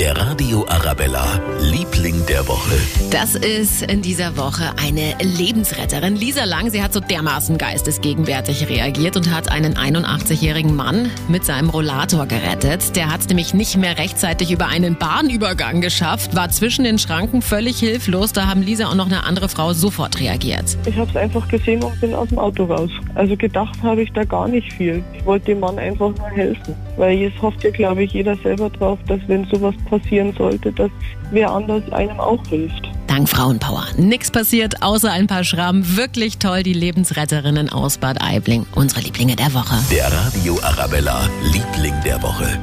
Der Radio Arabella, Liebling der Woche. Das ist in dieser Woche eine Lebensretterin. Lisa Lang, sie hat so dermaßen geistesgegenwärtig reagiert und hat einen 81-jährigen Mann mit seinem Rollator gerettet. Der hat es nämlich nicht mehr rechtzeitig über einen Bahnübergang geschafft, war zwischen den Schranken völlig hilflos. Da haben Lisa und noch eine andere Frau sofort reagiert. Ich habe es einfach gesehen und bin aus dem Auto raus. Also gedacht habe ich da gar nicht viel. Ich wollte dem Mann einfach nur helfen. Weil jetzt hofft ja, glaube ich, jeder selber drauf, dass wenn sowas passieren sollte, dass wer anders einem auch hilft. Dank Frauenpower. Nix passiert, außer ein paar Schrammen. Wirklich toll, die Lebensretterinnen aus Bad Aibling. Unsere Lieblinge der Woche. Der Radio Arabella, Liebling der Woche.